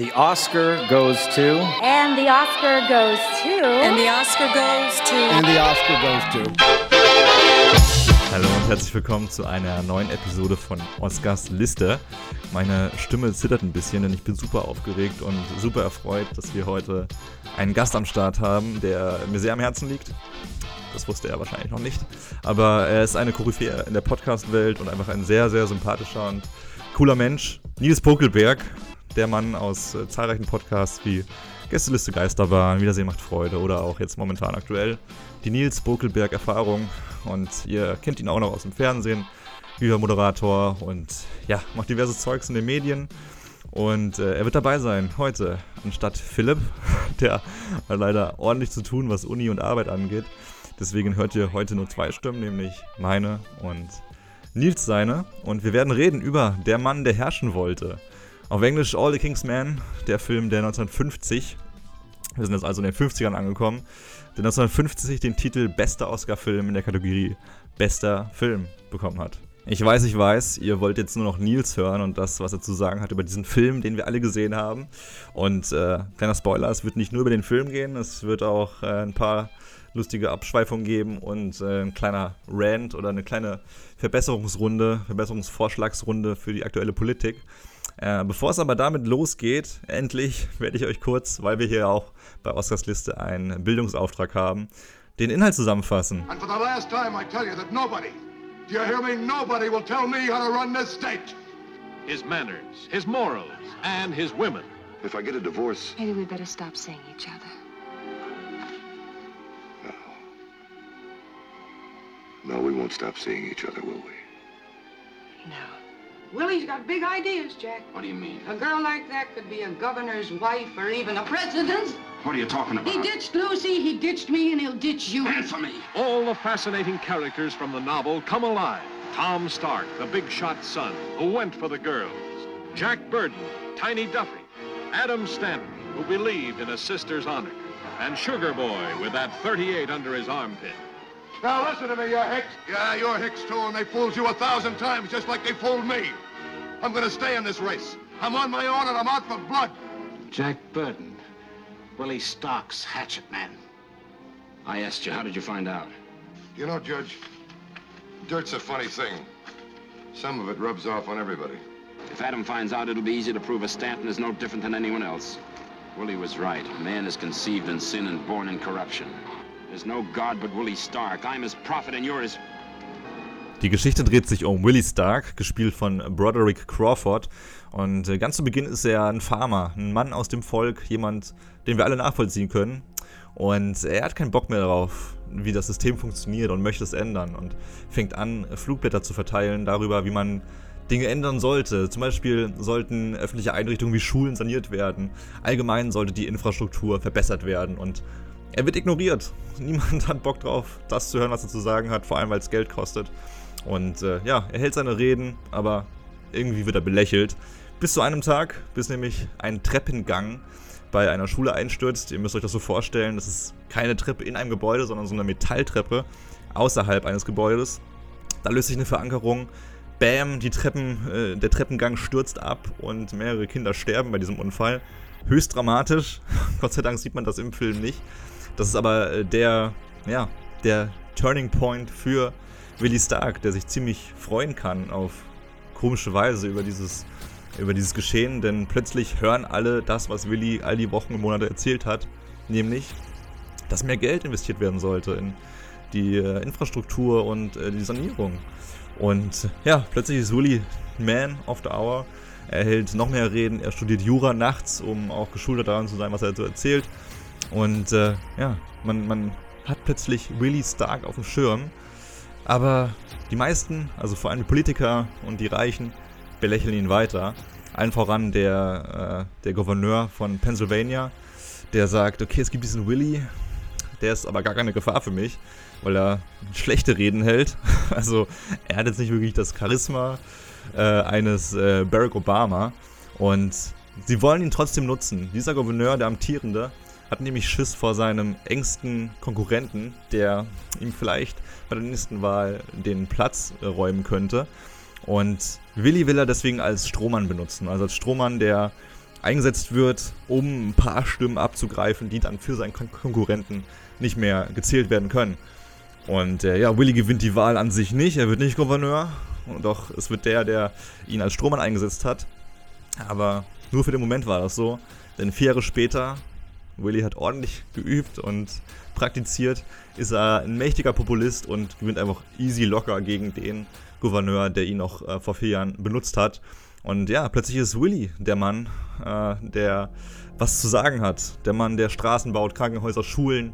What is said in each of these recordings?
the Oscar goes to. And the Oscar goes to. And the Oscar goes to. And the Oscar goes to. Hallo und herzlich willkommen zu einer neuen Episode von Oscars Liste. Meine Stimme zittert ein bisschen, denn ich bin super aufgeregt und super erfreut, dass wir heute einen Gast am Start haben, der mir sehr am Herzen liegt. Das wusste er wahrscheinlich noch nicht. Aber er ist eine Koryphäe in der Podcast-Welt und einfach ein sehr, sehr sympathischer und cooler Mensch. Nils Pokelberg, der Mann aus äh, zahlreichen Podcasts wie Gästeliste Geisterbahn, Wiedersehen macht Freude oder auch jetzt momentan aktuell die Nils Bokelberg Erfahrung. Und ihr kennt ihn auch noch aus dem Fernsehen, wie Moderator und ja, macht diverse Zeugs in den Medien. Und äh, er wird dabei sein heute, anstatt Philipp, der leider ordentlich zu tun, was Uni und Arbeit angeht. Deswegen hört ihr heute nur zwei Stimmen, nämlich meine und Nils seine. Und wir werden reden über Der Mann, der herrschen wollte. Auf Englisch All the King's Man, der Film, der 1950, wir sind jetzt also in den 50ern angekommen, der 1950 den Titel Bester Oscar-Film in der Kategorie Bester Film bekommen hat. Ich weiß, ich weiß, ihr wollt jetzt nur noch Nils hören und das, was er zu sagen hat über diesen Film, den wir alle gesehen haben. Und äh, kleiner Spoiler, es wird nicht nur über den Film gehen, es wird auch äh, ein paar lustige Abschweifungen geben und äh, ein kleiner Rant oder eine kleine Verbesserungsrunde, Verbesserungsvorschlagsrunde für die aktuelle Politik. Äh, bevor es aber damit losgeht, endlich werde ich euch kurz, weil wir hier auch bei Oscars Liste einen Bildungsauftrag haben, den Inhalt zusammenfassen. And for the last time I tell you that nobody, do you hear me, nobody will tell me how to run this state. His manners, his morals, and his women. If I get a divorce... Maybe we better stop seeing each other. No, we won't stop seeing each other, will we? No. Willie's got big ideas, Jack. What do you mean? A girl like that could be a governor's wife or even a president's. What are you talking about? He ditched Lucy, he ditched me, and he'll ditch you. Infamy! All the fascinating characters from the novel come alive. Tom Stark, the big shot son, who went for the girls. Jack Burton, Tiny Duffy. Adam Stanton, who believed in a sister's honor. And Sugar Boy with that 38 under his armpit. Now listen to me, you hicks. Yeah, you're hicks too, and they fooled you a thousand times, just like they fooled me. I'm gonna stay in this race. I'm on my own, and I'm out for blood. Jack Burton, Willie Stark's hatchet man. I asked you, how did you find out? You know, Judge, dirt's a funny thing. Some of it rubs off on everybody. If Adam finds out, it'll be easy to prove a Stanton is no different than anyone else. Willie was right. Man is conceived in sin and born in corruption. Die Geschichte dreht sich um Willie Stark, gespielt von Broderick Crawford. Und äh, ganz zu Beginn ist er ein Farmer, ein Mann aus dem Volk, jemand, den wir alle nachvollziehen können. Und er hat keinen Bock mehr darauf, wie das System funktioniert und möchte es ändern. Und fängt an, Flugblätter zu verteilen darüber, wie man Dinge ändern sollte. Zum Beispiel sollten öffentliche Einrichtungen wie Schulen saniert werden. Allgemein sollte die Infrastruktur verbessert werden. Und er wird ignoriert. Niemand hat Bock drauf, das zu hören, was er zu sagen hat, vor allem weil es Geld kostet. Und äh, ja, er hält seine Reden, aber irgendwie wird er belächelt. Bis zu einem Tag, bis nämlich ein Treppengang bei einer Schule einstürzt. Ihr müsst euch das so vorstellen, das ist keine Treppe in einem Gebäude, sondern so eine Metalltreppe außerhalb eines Gebäudes. Da löst sich eine Verankerung. Bam, die Treppen, äh, der Treppengang stürzt ab und mehrere Kinder sterben bei diesem Unfall. Höchst dramatisch. Gott sei Dank sieht man das im Film nicht. Das ist aber äh, der, ja, der Turning Point für Willie Stark, der sich ziemlich freuen kann auf komische Weise über dieses, über dieses Geschehen, denn plötzlich hören alle das, was Willie all die Wochen und Monate erzählt hat, nämlich, dass mehr Geld investiert werden sollte in die äh, Infrastruktur und äh, die Sanierung. Und ja, plötzlich ist Willie Man of the Hour. Er hält noch mehr Reden, er studiert Jura nachts, um auch geschulter daran zu sein, was er so erzählt. Und äh, ja, man, man hat plötzlich Willie Stark auf dem Schirm. Aber die meisten, also vor allem die Politiker und die Reichen, belächeln ihn weiter. Allen voran der, äh, der Gouverneur von Pennsylvania, der sagt, okay, es gibt diesen Willie, der ist aber gar keine Gefahr für mich, weil er schlechte Reden hält. Also er hat jetzt nicht wirklich das Charisma äh, eines äh, Barack Obama. Und sie wollen ihn trotzdem nutzen. Dieser Gouverneur, der amtierende, hat nämlich Schiss vor seinem engsten Konkurrenten, der ihm vielleicht bei der nächsten Wahl den Platz äh, räumen könnte. Und Willi will er deswegen als Strohmann benutzen. Also als Strohmann, der eingesetzt wird, um ein paar Stimmen abzugreifen, die dann für seinen Kon Konkurrenten nicht mehr gezählt werden können. Und äh, ja, Willy gewinnt die Wahl an sich nicht, er wird nicht Gouverneur, doch es wird der, der ihn als Strohmann eingesetzt hat. Aber nur für den Moment war das so, denn vier Jahre später, Willy hat ordentlich geübt und praktiziert, ist er ein mächtiger Populist und gewinnt einfach easy locker gegen den Gouverneur, der ihn noch äh, vor vier Jahren benutzt hat. Und ja, plötzlich ist Willy der Mann, äh, der was zu sagen hat. Der Mann, der Straßen baut, Krankenhäuser, Schulen.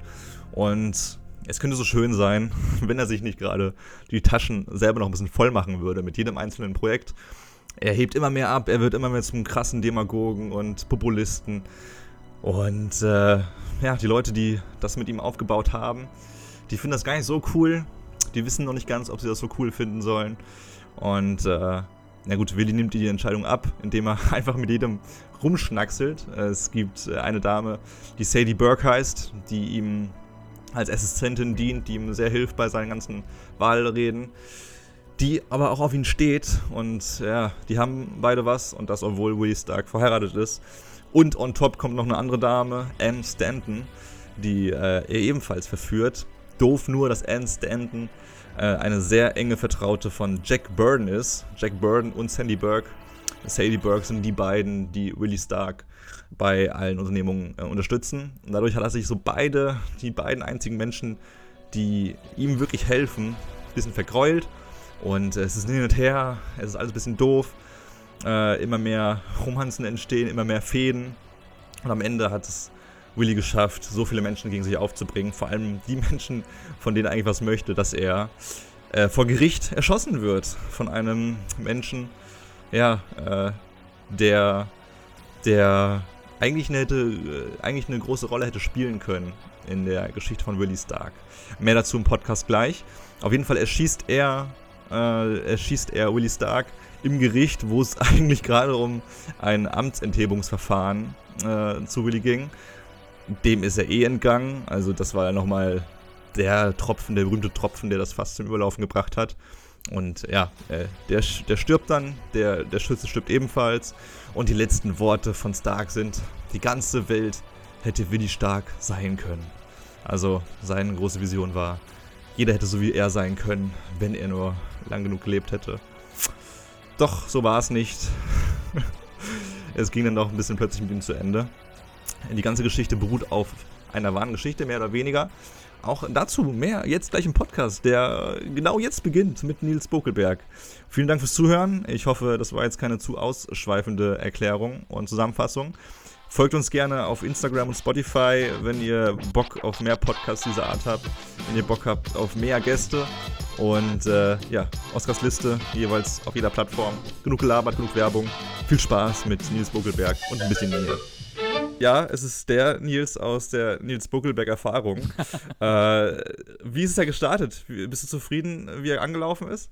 Und es könnte so schön sein, wenn er sich nicht gerade die Taschen selber noch ein bisschen voll machen würde mit jedem einzelnen Projekt. Er hebt immer mehr ab, er wird immer mehr zum krassen Demagogen und Populisten. Und äh, ja, die Leute, die das mit ihm aufgebaut haben, die finden das gar nicht so cool. Die wissen noch nicht ganz, ob sie das so cool finden sollen. Und äh, na gut, Willi nimmt die Entscheidung ab, indem er einfach mit jedem rumschnackselt. Es gibt äh, eine Dame, die Sadie Burke heißt, die ihm als Assistentin dient, die ihm sehr hilft bei seinen ganzen Wahlreden, die aber auch auf ihn steht und ja, die haben beide was und das, obwohl Willie Stark verheiratet ist. Und on top kommt noch eine andere Dame, Anne Stanton, die äh, er ebenfalls verführt. Doof nur, dass Anne Stanton äh, eine sehr enge Vertraute von Jack Burden ist. Jack Burden und Sandy Burke. Sadie Burke sind die beiden, die Willie Stark bei allen Unternehmungen äh, unterstützen. Und dadurch hat er sich so beide, die beiden einzigen Menschen, die ihm wirklich helfen, ein bisschen vergräult. Und äh, es ist hin und her, es ist alles ein bisschen doof. Äh, immer mehr Romanzen entstehen, immer mehr Fäden. Und am Ende hat es Willy geschafft, so viele Menschen gegen sich aufzubringen. Vor allem die Menschen, von denen er eigentlich was möchte, dass er äh, vor Gericht erschossen wird von einem Menschen, ja, äh, der, der eigentlich eine, hätte, äh, eigentlich eine große Rolle hätte spielen können in der Geschichte von Willie Stark. Mehr dazu im Podcast gleich. Auf jeden Fall erschießt er, äh, erschießt er Willie Stark im Gericht, wo es eigentlich gerade um ein Amtsenthebungsverfahren äh, zu Willie ging. Dem ist er eh entgangen. Also das war ja nochmal der Tropfen, der berühmte Tropfen, der das fast zum Überlaufen gebracht hat. Und ja, äh, der, der stirbt dann, der, der Schütze stirbt ebenfalls. Und die letzten Worte von Stark sind, die ganze Welt hätte Willi Stark sein können. Also seine große Vision war, jeder hätte so wie er sein können, wenn er nur lang genug gelebt hätte. Doch, so war es nicht. es ging dann noch ein bisschen plötzlich mit ihm zu Ende. Die ganze Geschichte beruht auf einer wahren Geschichte, mehr oder weniger. Auch dazu mehr jetzt gleich im Podcast, der genau jetzt beginnt mit Nils Bokelberg. Vielen Dank fürs Zuhören. Ich hoffe, das war jetzt keine zu ausschweifende Erklärung und Zusammenfassung. Folgt uns gerne auf Instagram und Spotify, wenn ihr Bock auf mehr Podcasts dieser Art habt, wenn ihr Bock habt auf mehr Gäste. Und äh, ja, Oscars Liste jeweils auf jeder Plattform. Genug gelabert, genug Werbung. Viel Spaß mit Nils Bogelberg und ein bisschen Nähe. Ja, es ist der Nils aus der Nils Buckelberg-Erfahrung. äh, wie ist es ja gestartet? Bist du zufrieden, wie er angelaufen ist?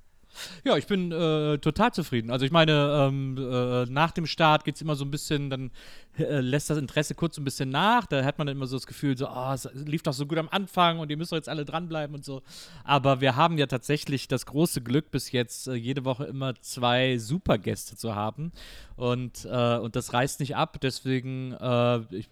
Ja, ich bin äh, total zufrieden. Also ich meine, ähm, äh, nach dem Start geht es immer so ein bisschen, dann äh, lässt das Interesse kurz ein bisschen nach. Da hat man dann immer so das Gefühl, so, oh, es lief doch so gut am Anfang und ihr müsst doch jetzt alle dranbleiben und so. Aber wir haben ja tatsächlich das große Glück, bis jetzt äh, jede Woche immer zwei Supergäste zu haben. Und, äh, und das reißt nicht ab. Deswegen, äh, ich,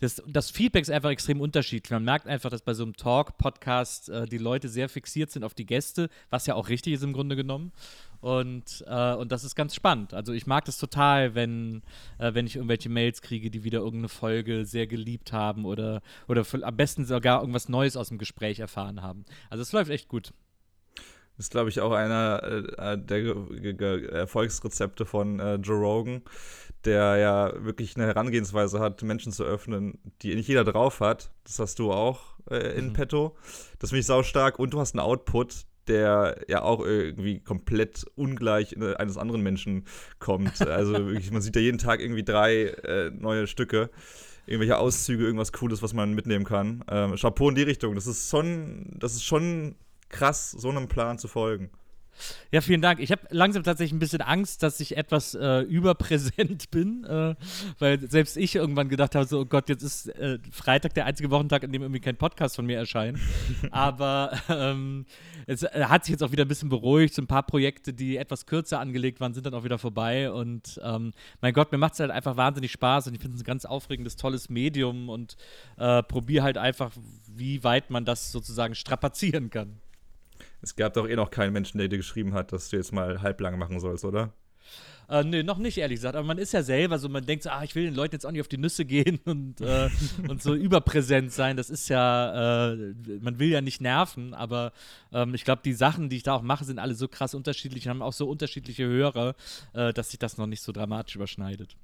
das, das Feedback ist einfach extrem unterschiedlich. Man merkt einfach, dass bei so einem Talk-Podcast die Leute sehr fixiert sind auf die Gäste, was ja auch richtig ist im Grunde genommen. Und, äh, und das ist ganz spannend. Also ich mag das total, wenn, äh, wenn ich irgendwelche Mails kriege, die wieder irgendeine Folge sehr geliebt haben oder, oder am besten sogar irgendwas Neues aus dem Gespräch erfahren haben. Also es läuft echt gut. Das ist, glaube ich, auch einer äh, der Erfolgsrezepte von äh, Joe Rogan, der ja wirklich eine Herangehensweise hat, Menschen zu öffnen, die nicht jeder drauf hat. Das hast du auch äh, in mhm. petto. Das finde ich sau stark. Und du hast einen Output, der ja auch irgendwie komplett ungleich eines anderen Menschen kommt. Also wirklich, man sieht ja jeden Tag irgendwie drei äh, neue Stücke, irgendwelche Auszüge, irgendwas Cooles, was man mitnehmen kann. Ähm, Chapeau in die Richtung. Das ist schon, das ist schon krass, so einem Plan zu folgen. Ja, vielen Dank. Ich habe langsam tatsächlich ein bisschen Angst, dass ich etwas äh, überpräsent bin, äh, weil selbst ich irgendwann gedacht habe, so, oh Gott, jetzt ist äh, Freitag der einzige Wochentag, an dem irgendwie kein Podcast von mir erscheint. Aber ähm, es äh, hat sich jetzt auch wieder ein bisschen beruhigt. So ein paar Projekte, die etwas kürzer angelegt waren, sind dann auch wieder vorbei. Und ähm, mein Gott, mir macht es halt einfach wahnsinnig Spaß und ich finde es ein ganz aufregendes, tolles Medium und äh, probiere halt einfach, wie weit man das sozusagen strapazieren kann. Es gab doch eh noch keinen Menschen, der dir geschrieben hat, dass du jetzt mal halblang machen sollst, oder? Äh, nee, noch nicht, ehrlich gesagt. Aber man ist ja selber so, man denkt so, ah, ich will den Leuten jetzt auch nicht auf die Nüsse gehen und, äh, und so überpräsent sein. Das ist ja, äh, man will ja nicht nerven, aber ähm, ich glaube, die Sachen, die ich da auch mache, sind alle so krass unterschiedlich und haben auch so unterschiedliche Hörer, äh, dass sich das noch nicht so dramatisch überschneidet.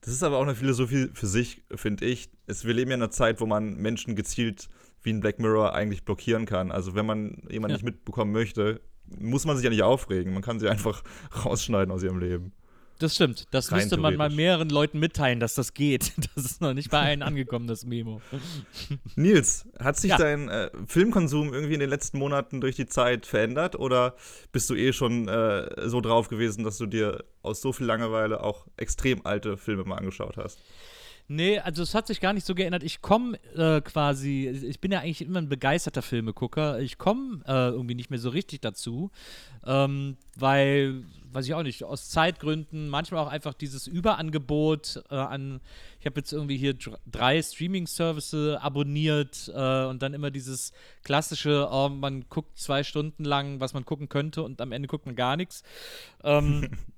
Das ist aber auch eine Philosophie für sich, finde ich. Es, wir leben ja in einer Zeit, wo man Menschen gezielt wie ein Black Mirror eigentlich blockieren kann. Also wenn man jemanden ja. nicht mitbekommen möchte, muss man sich ja nicht aufregen. Man kann sie einfach rausschneiden aus ihrem Leben. Das stimmt. Das Rein müsste man mal mehreren Leuten mitteilen, dass das geht. Das ist noch nicht bei allen angekommen, das Memo. Nils, hat sich ja. dein äh, Filmkonsum irgendwie in den letzten Monaten durch die Zeit verändert oder bist du eh schon äh, so drauf gewesen, dass du dir aus so viel Langeweile auch extrem alte Filme mal angeschaut hast? Nee, also es hat sich gar nicht so geändert. Ich komme äh, quasi, ich bin ja eigentlich immer ein begeisterter Filmegucker. Ich komme äh, irgendwie nicht mehr so richtig dazu, ähm, weil, weiß ich auch nicht, aus Zeitgründen, manchmal auch einfach dieses Überangebot äh, an, ich habe jetzt irgendwie hier drei Streaming-Services abonniert äh, und dann immer dieses klassische, oh, man guckt zwei Stunden lang, was man gucken könnte und am Ende guckt man gar nichts. Ähm,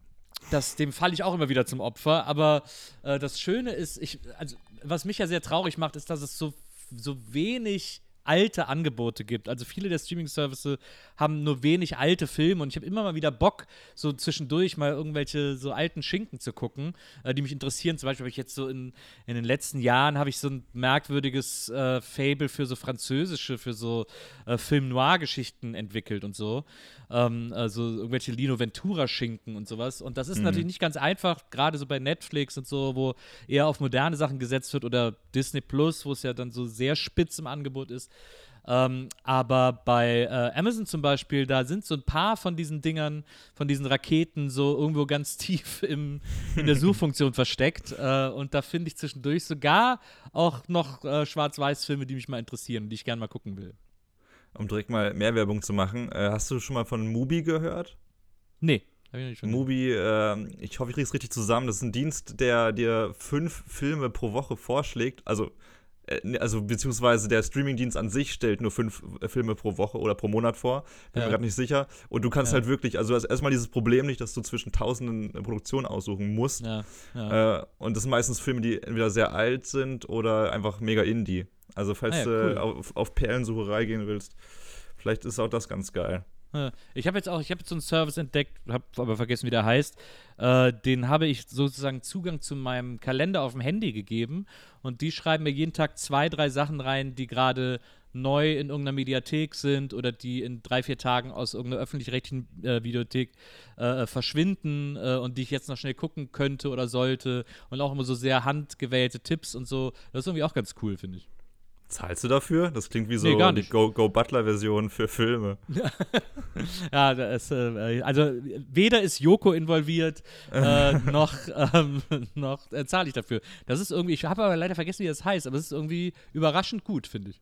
das, dem falle ich auch immer wieder zum Opfer. Aber äh, das Schöne ist, ich, also, was mich ja sehr traurig macht, ist, dass es so, so wenig alte Angebote gibt. Also viele der Streaming-Services haben nur wenig alte Filme und ich habe immer mal wieder Bock, so zwischendurch mal irgendwelche so alten Schinken zu gucken, äh, die mich interessieren. Zum Beispiel habe ich jetzt so in, in den letzten Jahren habe ich so ein merkwürdiges äh, Fable für so französische, für so äh, Film-Noir-Geschichten entwickelt und so. Ähm, also irgendwelche Lino Ventura-Schinken und sowas. Und das ist mhm. natürlich nicht ganz einfach, gerade so bei Netflix und so, wo eher auf moderne Sachen gesetzt wird oder Disney Plus, wo es ja dann so sehr spitz im Angebot ist. Ähm, aber bei äh, Amazon zum Beispiel, da sind so ein paar von diesen Dingern, von diesen Raketen so irgendwo ganz tief im, in der Suchfunktion versteckt. Äh, und da finde ich zwischendurch sogar auch noch äh, Schwarz-Weiß-Filme, die mich mal interessieren, die ich gerne mal gucken will. Um direkt mal mehr Werbung zu machen, äh, hast du schon mal von Mubi gehört? Nee. Mubi, äh, ich hoffe, ich kriege es richtig zusammen. Das ist ein Dienst, der dir fünf Filme pro Woche vorschlägt. Also also beziehungsweise der Streamingdienst an sich stellt nur fünf äh, Filme pro Woche oder pro Monat vor. Bin ja. mir gerade nicht sicher. Und du kannst ja. halt wirklich, also erstmal dieses Problem nicht, dass du zwischen tausenden Produktionen aussuchen musst. Ja. Äh, und das sind meistens Filme, die entweder sehr alt sind oder einfach mega indie. Also falls ah, cool. du auf, auf Perlensucherei gehen willst, vielleicht ist auch das ganz geil. Ich habe jetzt auch, ich habe so einen Service entdeckt, habe aber vergessen, wie der heißt. Äh, den habe ich sozusagen Zugang zu meinem Kalender auf dem Handy gegeben und die schreiben mir jeden Tag zwei, drei Sachen rein, die gerade neu in irgendeiner Mediathek sind oder die in drei, vier Tagen aus irgendeiner öffentlich-rechtlichen äh, Videothek äh, verschwinden äh, und die ich jetzt noch schnell gucken könnte oder sollte und auch immer so sehr handgewählte Tipps und so. Das ist irgendwie auch ganz cool, finde ich. Zahlst du dafür? Das klingt wie so nee, die Go, Go für Filme. ja, das, äh, also weder ist Joko involviert, äh, noch, ähm, noch äh, zahle ich dafür. Das ist irgendwie, ich habe aber leider vergessen, wie das heißt, aber es ist irgendwie überraschend gut, finde ich.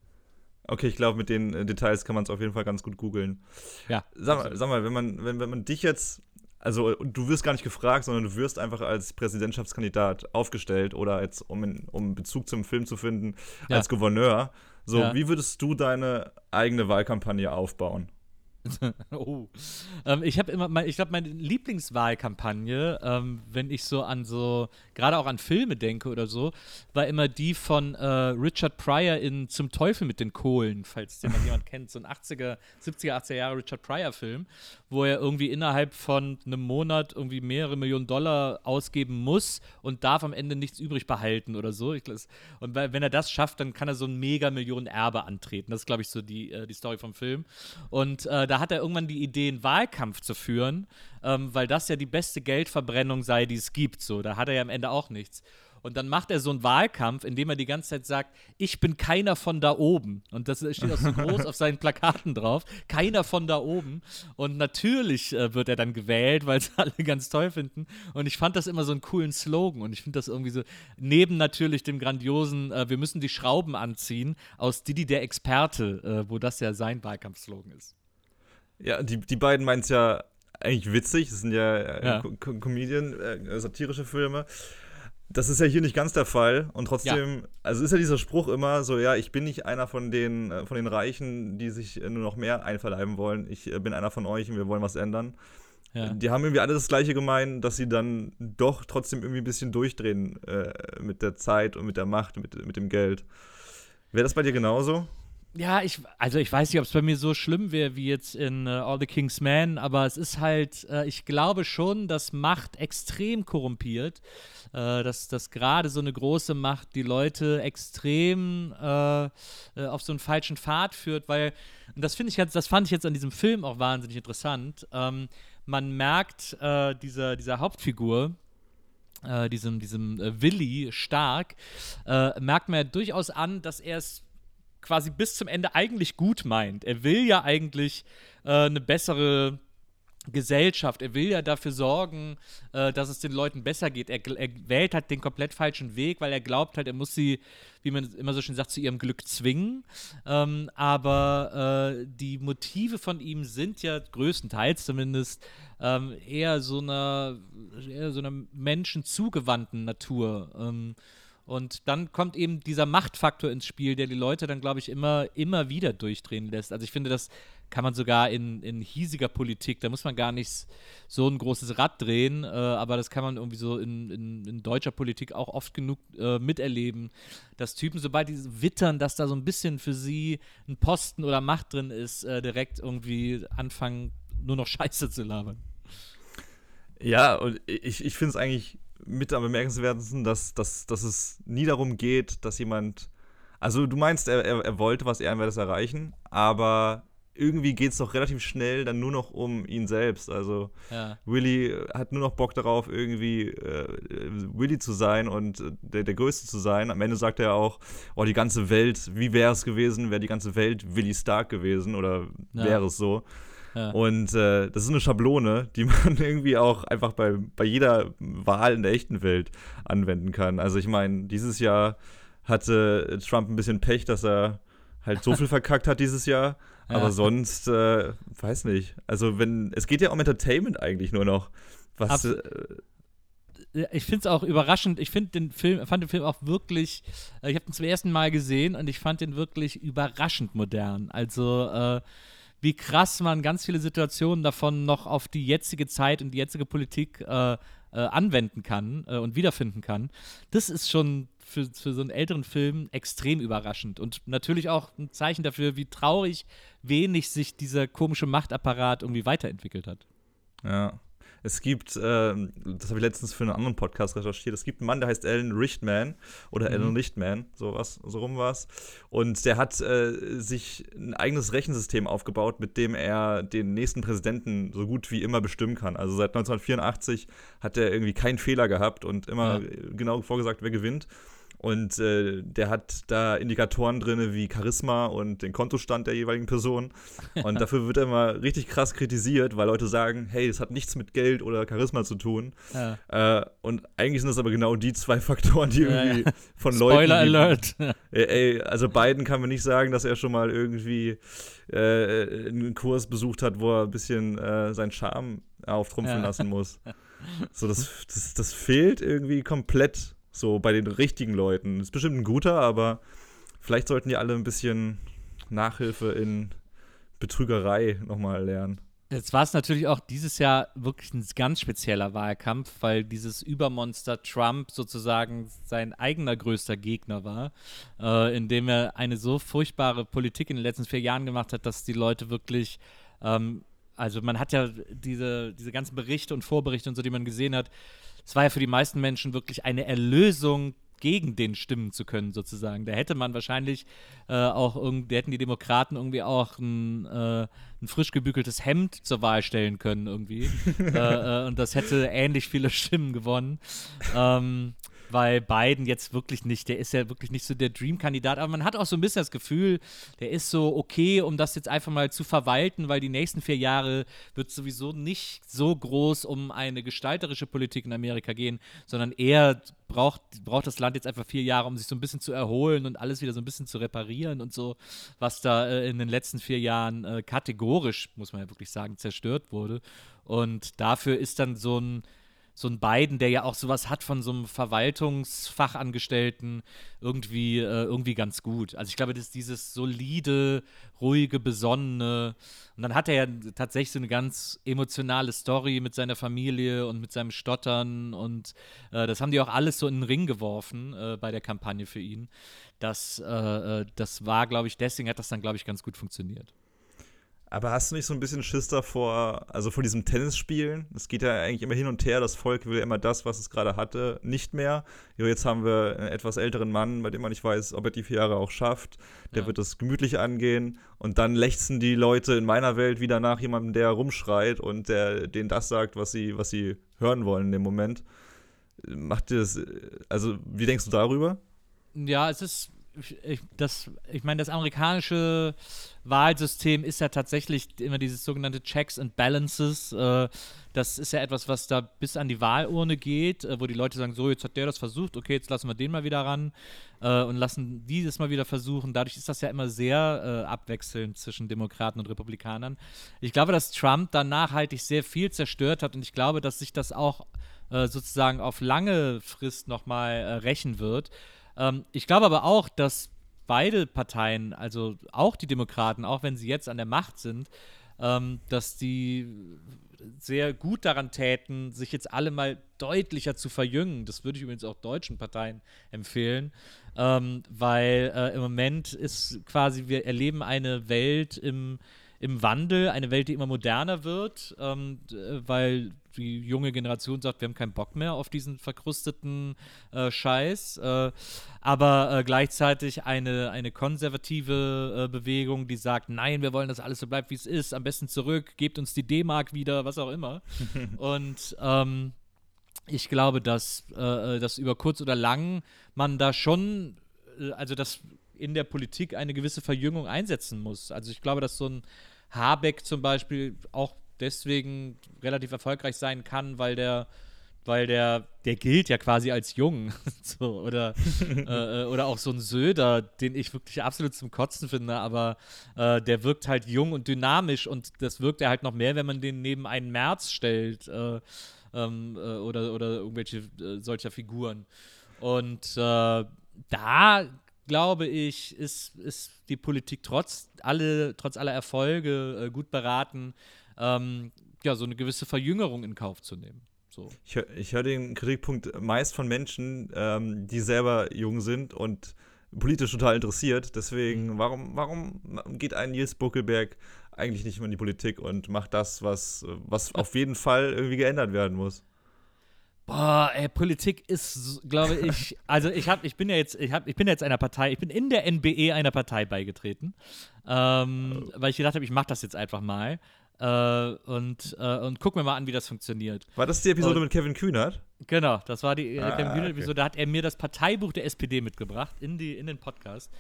Okay, ich glaube, mit den äh, Details kann man es auf jeden Fall ganz gut googeln. Ja. Sag mal, sag mal wenn, man, wenn, wenn man dich jetzt also du wirst gar nicht gefragt, sondern du wirst einfach als Präsidentschaftskandidat aufgestellt oder als, um, in, um Bezug zum Film zu finden, ja. als Gouverneur. So, ja. wie würdest du deine eigene Wahlkampagne aufbauen? oh. Ähm, ich habe immer, mein, ich glaube, meine Lieblingswahlkampagne, ähm, wenn ich so an so, gerade auch an Filme denke oder so, war immer die von äh, Richard Pryor in Zum Teufel mit den Kohlen, falls den jemand kennt. So ein 80er, 70er, 80er Jahre Richard Pryor-Film, wo er irgendwie innerhalb von einem Monat irgendwie mehrere Millionen Dollar ausgeben muss und darf am Ende nichts übrig behalten oder so. Ich, und wenn er das schafft, dann kann er so ein Mega-Millionen-Erbe antreten. Das ist, glaube ich, so die, äh, die Story vom Film. Und äh, da hat er irgendwann die Idee, einen Wahlkampf zu führen, ähm, weil das ja die beste Geldverbrennung sei, die es gibt. So, da hat er ja am Ende auch nichts. Und dann macht er so einen Wahlkampf, in dem er die ganze Zeit sagt, ich bin keiner von da oben. Und das steht auch so groß auf seinen Plakaten drauf. Keiner von da oben. Und natürlich äh, wird er dann gewählt, weil es alle ganz toll finden. Und ich fand das immer so einen coolen Slogan. Und ich finde das irgendwie so, neben natürlich dem grandiosen, äh, wir müssen die Schrauben anziehen, aus Didi der Experte, äh, wo das ja sein Wahlkampfslogan ist. Ja, die, die beiden meinen es ja eigentlich witzig. Das sind ja, äh, Ja. Co Comedian, äh, satirische Filme. Das ist ja hier nicht ganz der Fall. Und trotzdem, also ist ja dieser Spruch immer so, ja, ich bin nicht einer von den, äh, von den Reichen, die sich äh, nur noch mehr einverleiben wollen. Ich äh, bin einer von euch und wir wollen was ändern. Ja. Die haben irgendwie alle das Gleiche gemeint, dass sie dann doch trotzdem irgendwie ein bisschen durchdrehen äh, mit der Zeit und mit der Macht, mit, mit dem Geld. Wäre das bei dir genauso? Ja, ich, also ich weiß nicht, ob es bei mir so schlimm wäre wie jetzt in äh, All the King's Men, aber es ist halt, äh, ich glaube schon, dass Macht extrem korrumpiert, äh, dass, dass gerade so eine große Macht die Leute extrem äh, äh, auf so einen falschen Pfad führt, weil, und das ich jetzt, das fand ich jetzt an diesem Film auch wahnsinnig interessant. Ähm, man merkt äh, dieser, dieser Hauptfigur, diesem, diesem Willi Stark, merkt man ja durchaus an, dass er es quasi bis zum Ende eigentlich gut meint. Er will ja eigentlich äh, eine bessere Gesellschaft. Er will ja dafür sorgen, äh, dass es den Leuten besser geht. Er, er wählt halt den komplett falschen Weg, weil er glaubt halt, er muss sie, wie man immer so schön sagt, zu ihrem Glück zwingen. Ähm, aber äh, die Motive von ihm sind ja größtenteils zumindest ähm, eher so einer, eher so einer menschenzugewandten Natur. Ähm, und dann kommt eben dieser Machtfaktor ins Spiel, der die Leute dann, glaube ich, immer, immer wieder durchdrehen lässt. Also ich finde, das kann man sogar in, in hiesiger Politik, da muss man gar nicht so ein großes Rad drehen, äh, aber das kann man irgendwie so in, in, in deutscher Politik auch oft genug äh, miterleben, dass Typen, sobald die wittern, dass da so ein bisschen für sie ein Posten oder Macht drin ist, äh, direkt irgendwie anfangen, nur noch Scheiße zu labern. Ja, und ich, ich finde es eigentlich mit am bemerkenswertesten, dass, dass, dass es nie darum geht, dass jemand. Also, du meinst, er, er, er wollte was Ehrenwertes erreichen, aber irgendwie geht es doch relativ schnell dann nur noch um ihn selbst. Also, Ja. Willy hat nur noch Bock darauf, irgendwie äh, Willy zu sein und äh, der, der Größte zu sein. Am Ende sagt er auch: Oh, die ganze Welt, wie wäre es gewesen, wäre die ganze Welt Willy Stark gewesen oder Ja. wäre es so. Ja. Und äh, das ist eine Schablone, die man irgendwie auch einfach bei, bei jeder Wahl in der echten Welt anwenden kann. Also ich meine, dieses Jahr hatte Trump ein bisschen Pech, dass er halt so viel verkackt hat dieses Jahr. Ja. Aber sonst, äh, weiß nicht. Also wenn, es geht ja um Entertainment eigentlich nur noch. Was, Abs- äh, ich finde es auch überraschend. Ich finde den Film, fand den Film auch wirklich. Äh, ich habe ihn zum ersten Mal gesehen und ich fand den wirklich überraschend modern. Also äh, wie krass man ganz viele Situationen davon noch auf die jetzige Zeit und die jetzige Politik äh, äh, anwenden kann äh, und wiederfinden kann. Das ist schon für, für so einen älteren Film extrem überraschend und natürlich auch ein Zeichen dafür, wie traurig wenig sich dieser komische Machtapparat irgendwie weiterentwickelt hat. Ja. Es gibt, ähm, das habe ich letztens für einen anderen Podcast recherchiert, es gibt einen Mann, der heißt Alan Richtman oder Mhm. Alan Richtman, sowas, so rum war es. Und der hat äh, sich ein eigenes Rechensystem aufgebaut, mit dem er den nächsten Präsidenten so gut wie immer bestimmen kann. Also seit 1984 hat er irgendwie keinen Fehler gehabt und immer Ja. genau vorgesagt, wer gewinnt. Und äh, der hat da Indikatoren drin wie Charisma und den Kontostand der jeweiligen Person. Und dafür wird er immer richtig krass kritisiert, weil Leute sagen, hey, das hat nichts mit Geld oder Charisma zu tun. Ja. Äh, und eigentlich sind das aber genau die zwei Faktoren, die Ja, irgendwie ja. von Spoiler Leuten. die- Alert. Ey, ey, also Biden kann mir nicht sagen, dass er schon mal irgendwie äh, einen Kurs besucht hat, wo er ein bisschen äh, seinen Charme auftrumpfen Ja. lassen muss. So, das, das, das fehlt irgendwie komplett so bei den richtigen Leuten. Ist bestimmt ein guter, aber vielleicht sollten die alle ein bisschen Nachhilfe in Betrügerei nochmal lernen. Jetzt war es natürlich auch dieses Jahr wirklich ein ganz spezieller Wahlkampf, weil dieses Übermonster Trump sozusagen sein eigener größter Gegner war, äh, indem er eine so furchtbare Politik in den letzten vier Jahren gemacht hat, dass die Leute wirklich, ähm, also man hat ja diese, diese ganzen Berichte und Vorberichte und so, die man gesehen hat, es war ja für die meisten Menschen wirklich eine Erlösung gegen den stimmen zu können, sozusagen. Da hätte man wahrscheinlich äh, auch irgendwie, hätten die Demokraten irgendwie auch ein, äh, ein frisch gebügeltes Hemd zur Wahl stellen können, irgendwie. äh, äh, und das hätte ähnlich viele Stimmen gewonnen. Ähm, weil Biden jetzt wirklich nicht, der ist ja wirklich nicht so der Dream-Kandidat, aber man hat auch so ein bisschen das Gefühl, der ist so okay, um das jetzt einfach mal zu verwalten, weil die nächsten vier Jahre wird sowieso nicht so groß um eine gestalterische Politik in Amerika gehen, sondern eher braucht, braucht das Land jetzt einfach vier Jahre, um sich so ein bisschen zu erholen und alles wieder so ein bisschen zu reparieren und so, was da äh, in den letzten vier Jahren äh, kategorisch, muss man ja wirklich sagen, zerstört wurde. Und dafür ist dann so ein so ein Biden, der ja auch sowas hat von so einem Verwaltungsfachangestellten, irgendwie, äh, irgendwie ganz gut. Also ich glaube, das ist dieses solide, ruhige, besonnene. Und dann hat er ja tatsächlich so eine ganz emotionale Story mit seiner Familie und mit seinem Stottern. Und äh, das haben die auch alles so in den Ring geworfen äh, bei der Kampagne für ihn. Das, äh, äh, das war, glaube ich, deswegen hat das dann, glaube ich, ganz gut funktioniert. Aber hast du nicht so ein bisschen Schiss davor, also vor diesem Tennisspielen? Es geht ja eigentlich immer hin und her, das Volk will immer das, was es gerade hatte, nicht mehr. Jo, jetzt haben wir einen etwas älteren Mann, bei dem man nicht weiß, ob er die vier Jahre auch schafft. Der ja. wird das gemütlich angehen und dann lechzen die Leute in meiner Welt wieder nach jemandem, der rumschreit und der denen das sagt, was sie, was sie hören wollen in dem Moment. Macht dir das, also wie denkst du darüber? Ja, es ist ich, das, ich meine, das amerikanische Wahlsystem ist ja tatsächlich immer dieses sogenannte Checks and Balances. Äh, das ist ja etwas, was da bis an die Wahlurne geht, äh, wo die Leute sagen, so, jetzt hat der das versucht, okay, jetzt lassen wir den mal wieder ran äh, und lassen die das mal wieder versuchen. Dadurch ist das ja immer sehr äh, abwechselnd zwischen Demokraten und Republikanern. Ich glaube, dass Trump da nachhaltig sehr viel zerstört hat und ich glaube, dass sich das auch äh, sozusagen auf lange Frist nochmal äh, rächen wird. Ähm, ich glaube aber auch, dass beide Parteien, also auch die Demokraten, auch wenn sie jetzt an der Macht sind, ähm, dass die sehr gut daran täten, sich jetzt alle mal deutlicher zu verjüngen. Das würde ich übrigens auch deutschen Parteien empfehlen, ähm, weil äh, im Moment ist quasi, wir erleben eine Welt im, im Wandel, eine Welt, die immer moderner wird, ähm, weil die junge Generation sagt, wir haben keinen Bock mehr auf diesen verkrusteten äh, Scheiß. Äh, aber äh, gleichzeitig eine, eine konservative äh, Bewegung, die sagt, nein, wir wollen, dass alles so bleibt, wie es ist, am besten zurück, gebt uns die D-Mark wieder, was auch immer. Und ähm, ich glaube, dass, äh, dass über kurz oder lang man da schon, also dass in der Politik eine gewisse Verjüngung einsetzen muss. Also ich glaube, dass so ein Habeck zum Beispiel auch deswegen relativ erfolgreich sein kann, weil der weil der, der gilt ja quasi als jung. so, oder, äh, äh, oder auch so ein Söder, den ich wirklich absolut zum Kotzen finde, aber äh, der wirkt halt jung und dynamisch und das wirkt er halt noch mehr, wenn man den neben einen März stellt äh, ähm, äh, oder, oder irgendwelche äh, solcher Figuren. Und da glaube ich, ist, ist die Politik trotz, alle, trotz aller Erfolge gut beraten, ähm, ja, so eine gewisse Verjüngerung in Kauf zu nehmen. So. Ich, ich höre den Kritikpunkt meist von Menschen, ähm, die selber jung sind und politisch total interessiert. Deswegen, mhm. warum, warum geht ein Nils Buckelberg eigentlich nicht mehr in die Politik und macht das, was, was auf jeden Fall irgendwie geändert werden muss? Boah, ey, Politik ist, glaube ich, also ich habe, ich bin ja jetzt, ich habe, ich bin jetzt einer Partei, ich bin in der NBE einer Partei beigetreten, ähm, oh. weil ich gedacht habe, ich mache das jetzt einfach mal. Äh, und, äh, und gucken wir mal an, wie das funktioniert. War das die Episode und, mit Kevin Kühnert? Genau, das war die äh, ah, Kevin Kühnert-Episode. Okay. Da hat er mir das Parteibuch der SPD mitgebracht in, die, in den Podcast.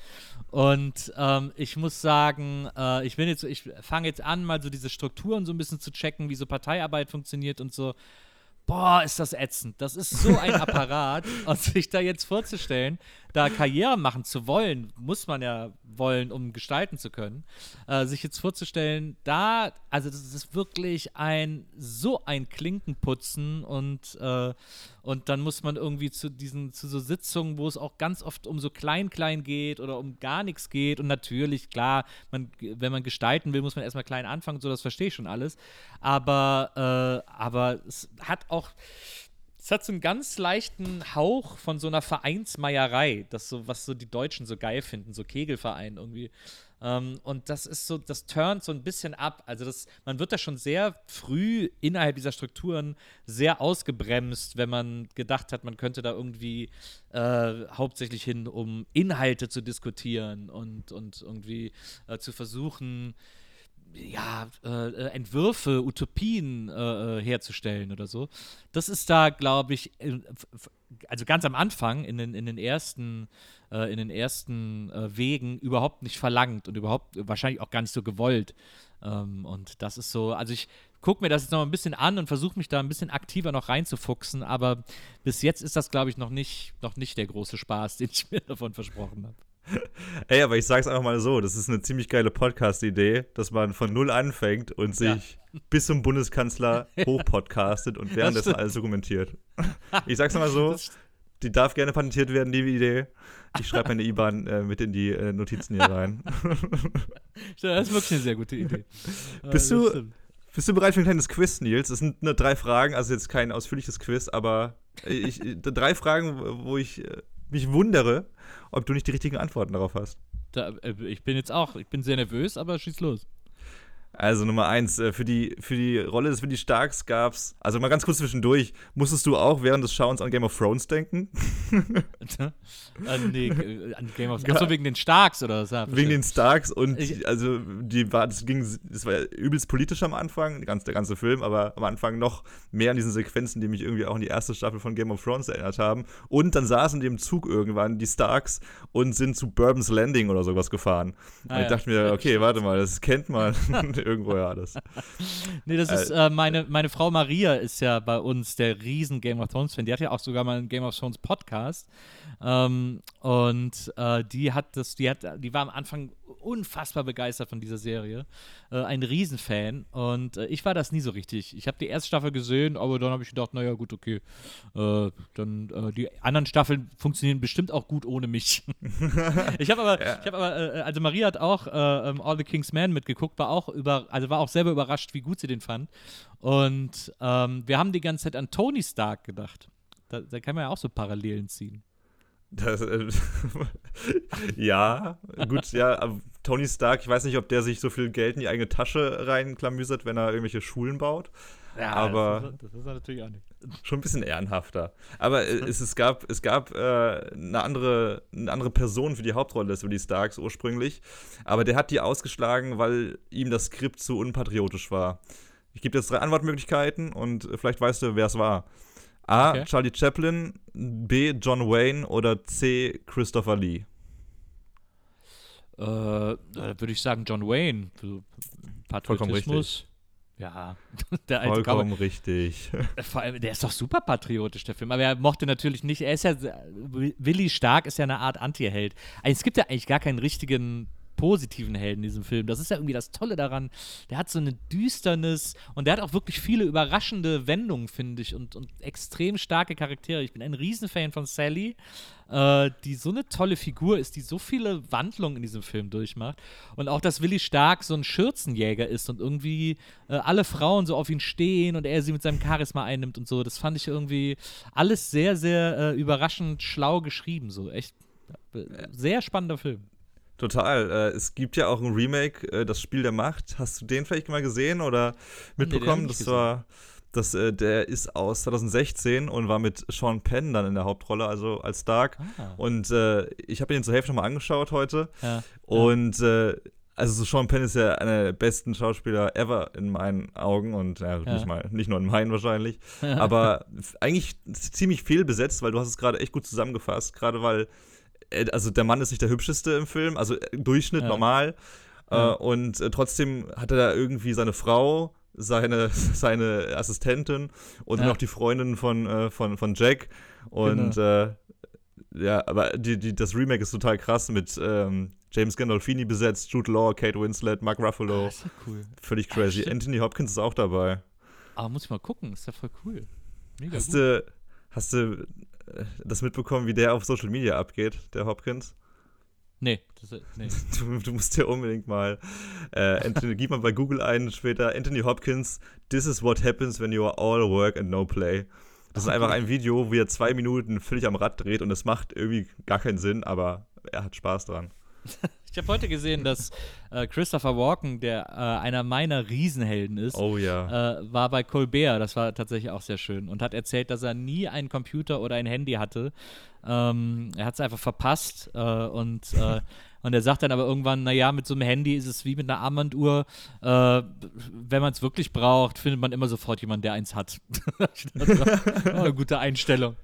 Und ähm, ich muss sagen, äh, ich bin jetzt, ich fange jetzt an, mal so diese Strukturen so ein bisschen zu checken, wie so Parteiarbeit funktioniert und so boah, ist das ätzend. Das ist so ein Apparat. und sich da jetzt vorzustellen, da Karriere machen zu wollen, muss man ja wollen, um gestalten zu können. Äh, sich jetzt vorzustellen, da, also das ist wirklich ein, so ein Klinkenputzen und, äh, und dann muss man irgendwie zu diesen, zu so Sitzungen, wo es auch ganz oft um so klein-klein geht oder um gar nichts geht und natürlich, klar, man, wenn man gestalten will, muss man erstmal klein anfangen, so das verstehe ich schon alles. Aber, äh, aber es hat auch es hat so einen ganz leichten Hauch von so einer Vereinsmeierei, das so, was so die Deutschen so geil finden, so Kegelverein irgendwie. Ähm, und das ist so, das turnt so ein bisschen ab. Also das, man wird da schon sehr früh innerhalb dieser Strukturen sehr ausgebremst, wenn man gedacht hat, man könnte da irgendwie äh, hauptsächlich hin, um Inhalte zu diskutieren und, und irgendwie äh, zu versuchen, ja, äh, äh, Entwürfe, Utopien äh, äh, herzustellen oder so. Das ist da, glaube ich, also ganz am Anfang, in den, in den ersten, äh, in den ersten äh, Wegen überhaupt nicht verlangt und überhaupt wahrscheinlich auch gar nicht so gewollt. Ähm, und das ist so, also ich gucke mir das jetzt noch ein bisschen an und versuche mich da ein bisschen aktiver noch reinzufuchsen, aber bis jetzt ist das, glaube ich, noch nicht, noch nicht der große Spaß, den ich mir davon versprochen habe. Ey, aber ich sag's einfach mal so, das ist eine ziemlich geile Podcast-Idee, dass man von null anfängt und sich ja. bis zum Bundeskanzler hochpodcastet und währenddessen alles dokumentiert. Ich sag's mal so, die darf gerne patentiert werden, die Idee. Ich schreibe meine IBAN äh, mit in die äh, Notizen hier rein. das ist wirklich eine sehr gute Idee. Bist du, bist du bereit für ein kleines Quiz, Nils? Das sind nur drei Fragen, also jetzt kein ausführliches Quiz, aber ich, drei Fragen, wo ich äh, mich wundere, ob du nicht die richtigen Antworten darauf hast. Da, äh, ich bin jetzt auch, ich bin sehr nervös, aber schieß los. Also Nummer eins, äh, für die, für die Rolle des Willi Starks gab's, also mal ganz kurz zwischendurch, musstest du auch während des Schauens an Game of Thrones denken? an, nee, äh, an Game of Thrones. Achso, wegen den Starks oder was? Ja, wegen den Starks und ich, also die war, das ging, das war übelst politisch am Anfang, ganz, der ganze Film, aber am Anfang noch mehr an diesen Sequenzen, die mich irgendwie auch an die erste Staffel von Game of Thrones erinnert haben. Und dann saßen die im Zug irgendwann, die Starks, und sind zu Bourbon's Landing oder sowas gefahren. Ah, und ich dachte mir, okay, warte mal, das kennt man. irgendwoher alles. nee, das ist äh, meine, meine Frau Maria ist ja bei uns der riesen Game of Thrones Fan. Die hat ja auch sogar mal einen Game of Thrones Podcast. Ähm, und äh, die hat das, die hat, die war am Anfang unfassbar begeistert von dieser Serie. Äh, ein Riesenfan. Und äh, ich war das nie so richtig. Ich habe die erste Staffel gesehen, aber dann habe ich gedacht, naja, gut, okay. Äh, dann äh, die anderen Staffeln funktionieren bestimmt auch gut ohne mich. ich habe aber, ja. ich habe aber, äh, also Maria hat auch ähm, All the King's Man mitgeguckt, war auch über, also war auch selber überrascht, wie gut sie den fand. Und ähm, wir haben die ganze Zeit an Tony Stark gedacht. Da, da kann man ja auch so Parallelen ziehen. Das, äh, ja, gut, ja, Tony Stark, ich weiß nicht, ob der sich so viel Geld in die eigene Tasche reinklamüsert, wenn er irgendwelche Schulen baut. Ja, aber das ist, das ist natürlich auch nicht. Schon ein bisschen ehrenhafter. Aber äh, es, es gab, es gab äh, eine, andere, eine andere Person für die Hauptrolle des Willie Starks ursprünglich. Aber der hat die ausgeschlagen, weil ihm das Skript zu unpatriotisch war. Ich gebe jetzt drei Antwortmöglichkeiten und vielleicht weißt du, wer es war. A. Okay. Charlie Chaplin, B. John Wayne oder C. Christopher Lee? Äh, würde ich sagen John Wayne. Patriotismus. Vollkommen richtig. Ja, der alte Vollkommen Cowboy. richtig. Vor allem, der ist doch super patriotisch, der Film. Aber er mochte natürlich nicht, er ist ja, Willi Stark ist ja eine Art Anti-Held. Also es gibt ja eigentlich gar keinen richtigen positiven Helden in diesem Film. Das ist ja irgendwie das Tolle daran. Der hat so eine Düsternis und der hat auch wirklich viele überraschende Wendungen, finde ich, und, und extrem starke Charaktere. Ich bin ein Riesenfan von Sally, äh, die so eine tolle Figur ist, die so viele Wandlungen in diesem Film durchmacht. Und auch, dass Willi Stark so ein Schürzenjäger ist und irgendwie äh, alle Frauen so auf ihn stehen und er sie mit seinem Charisma einnimmt und so. Das fand ich irgendwie alles sehr, sehr äh, überraschend schlau geschrieben. So echt äh, sehr spannender Film. Total. Äh, es gibt ja auch ein Remake, äh, das Spiel der Macht. Hast du den vielleicht mal gesehen oder mitbekommen? Nee, das war, das, äh, der ist aus 2016 und war mit Sean Penn dann in der Hauptrolle, also als Stark. Ah. Und ich habe ihn zur Hälfte nochmal angeschaut heute. Ja. Und also so Sean Penn ist ja einer der besten Schauspieler ever in meinen Augen und ja, ja. Nicht, mal, nicht nur in meinen wahrscheinlich. Aber eigentlich ziemlich fehlbesetzt, weil du hast es gerade echt gut zusammengefasst, gerade weil also der Mann ist nicht der hübscheste im Film, also äh, Durchschnitt ja. normal. Ja. Äh, und äh, trotzdem hat er da irgendwie seine Frau, seine, seine Assistentin und ja. noch die Freundin von, äh, von, von Jack. Und genau. Äh, ja, aber die, die, das Remake ist total krass mit ähm, James Gandolfini besetzt, Jude Law, Kate Winslet, Mark Ruffalo. Ah, ist ja cool. Völlig crazy. Anthony Hopkins ist auch dabei. Aber muss ich mal gucken, ist ja voll cool. Mega hast, gut. Du, hast du das mitbekommen, wie der auf Social Media abgeht, der Hopkins? Nee, das, nee. Du, du, musst ja unbedingt mal, äh, Anthony, gib mal bei Google ein später, Anthony Hopkins, this is what happens when you are all work and no play. Das ist einfach ein Video, wo er zwei Minuten völlig am Rad dreht und es macht irgendwie gar keinen Sinn, aber er hat Spaß dran. Ich habe heute gesehen, dass äh, Christopher Walken, der äh, einer meiner Riesenhelden ist, Oh ja. äh, war bei Colbert. Das war tatsächlich auch sehr schön. Und hat erzählt, dass er nie einen Computer oder ein Handy hatte. Ähm, er hat es einfach verpasst. Äh, und, äh, und er sagt dann aber irgendwann, naja, mit so einem Handy ist es wie mit einer Armbanduhr. Äh, wenn man es wirklich braucht, findet man immer sofort jemanden, der eins hat. das war eine gute Einstellung.